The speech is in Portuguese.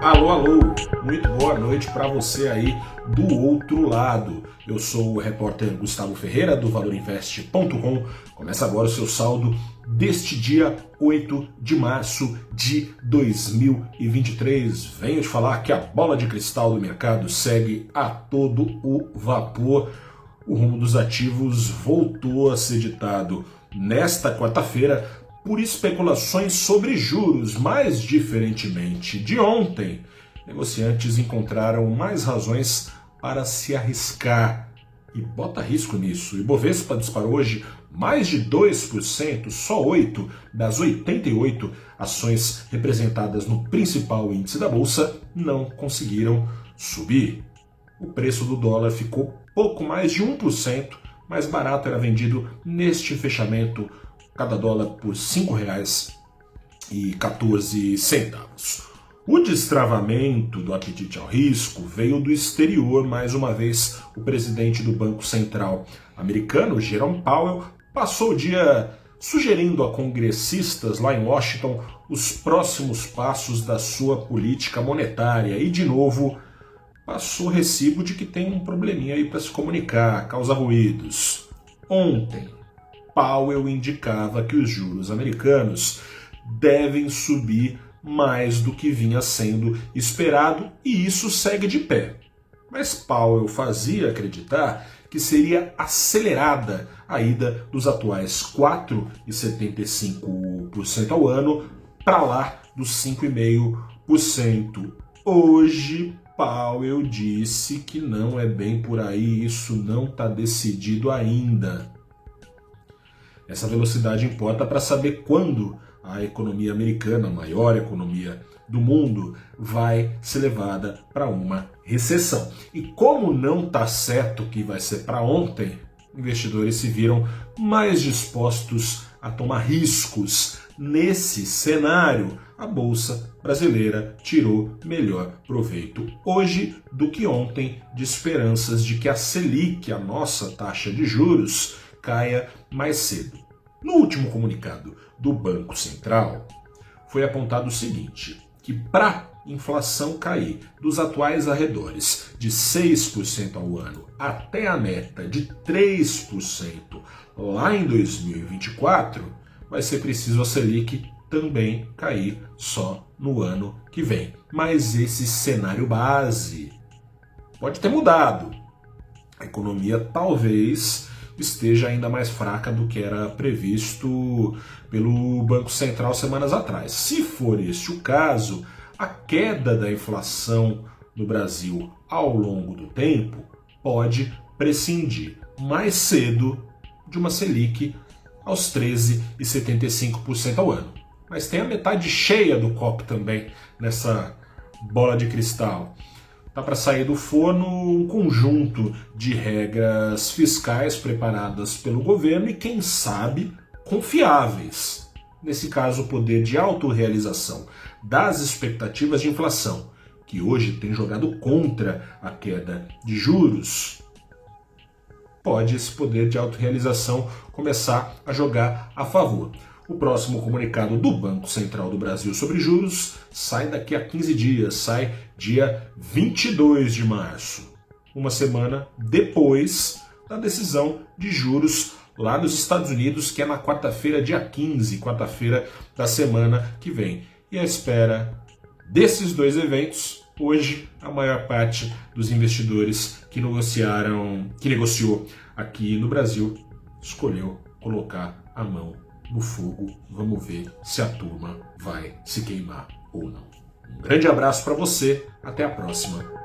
Alô, alô, muito boa noite para você aí do outro lado. Eu sou o repórter Gustavo Ferreira do ValorInvest.com. Começa agora o seu saldo deste dia 8 de março de 2023. Venho te falar que a bola de cristal do mercado segue a todo o vapor. O rumo dos ativos voltou a ser ditado nesta quarta-feira por especulações sobre juros, mais diferentemente de ontem, negociantes encontraram mais razões para se arriscar. E bota risco nisso. O Ibovespa disparou hoje mais de 2%, só 8 das 88 ações representadas no principal índice da bolsa não conseguiram subir. O preço do dólar ficou pouco mais de 1% mais barato, era vendido neste fechamento cada dólar por R$ 5,14. O destravamento do apetite ao risco veio do exterior, mais uma vez. O presidente do Banco Central americano, Jerome Powell, passou o dia sugerindo a congressistas lá em Washington os próximos passos da sua política monetária e, de novo, passou recibo de que tem um probleminha aí para se comunicar, causa ruídos. Ontem, Powell indicava que os juros americanos devem subir mais do que vinha sendo esperado e isso segue de pé. Mas Powell fazia acreditar que seria acelerada a ida dos atuais 4,75% ao ano para lá dos 5,5%. Hoje, Powell disse que não é bem por aí, isso não está decidido ainda. Essa velocidade importa para saber quando a economia americana, a maior economia do mundo, vai ser levada para uma recessão. E como não está certo que vai ser para ontem, investidores se viram mais dispostos a tomar riscos. Nesse cenário, a bolsa brasileira tirou melhor proveito hoje do que ontem, de esperanças de que a Selic, a nossa taxa de juros, caia mais cedo. No último comunicado do Banco Central, foi apontado o seguinte: que para inflação cair dos atuais arredores de 6% ao ano até a meta de 3% lá em 2024, vai ser preciso a Selic também cair só no ano que vem. Mas esse cenário base pode ter mudado. A economia talvez esteja ainda mais fraca do que era previsto pelo Banco Central semanas atrás. Se for este o caso, a queda da inflação no Brasil ao longo do tempo pode prescindir mais cedo de uma Selic aos 13,75% ao ano. Mas tem a metade cheia do copo também nessa bola de cristal. Está para sair do forno um conjunto de regras fiscais preparadas pelo governo e, quem sabe, confiáveis. Nesse caso, o poder de autorrealização das expectativas de inflação, que hoje tem jogado contra a queda de juros, pode esse poder de autorrealização começar a jogar a favor. O próximo comunicado do Banco Central do Brasil sobre juros sai daqui a 15 dias, sai dia 22 de março, uma semana depois da decisão de juros lá nos Estados Unidos, que é na quarta-feira, dia 15, quarta-feira da semana que vem. E à espera desses dois eventos, hoje a maior parte dos investidores que negociaram, que negociou aqui no Brasil, escolheu colocar a mão no fogo. Vamos ver se a turma vai se queimar ou não. Um grande abraço para você, até a próxima.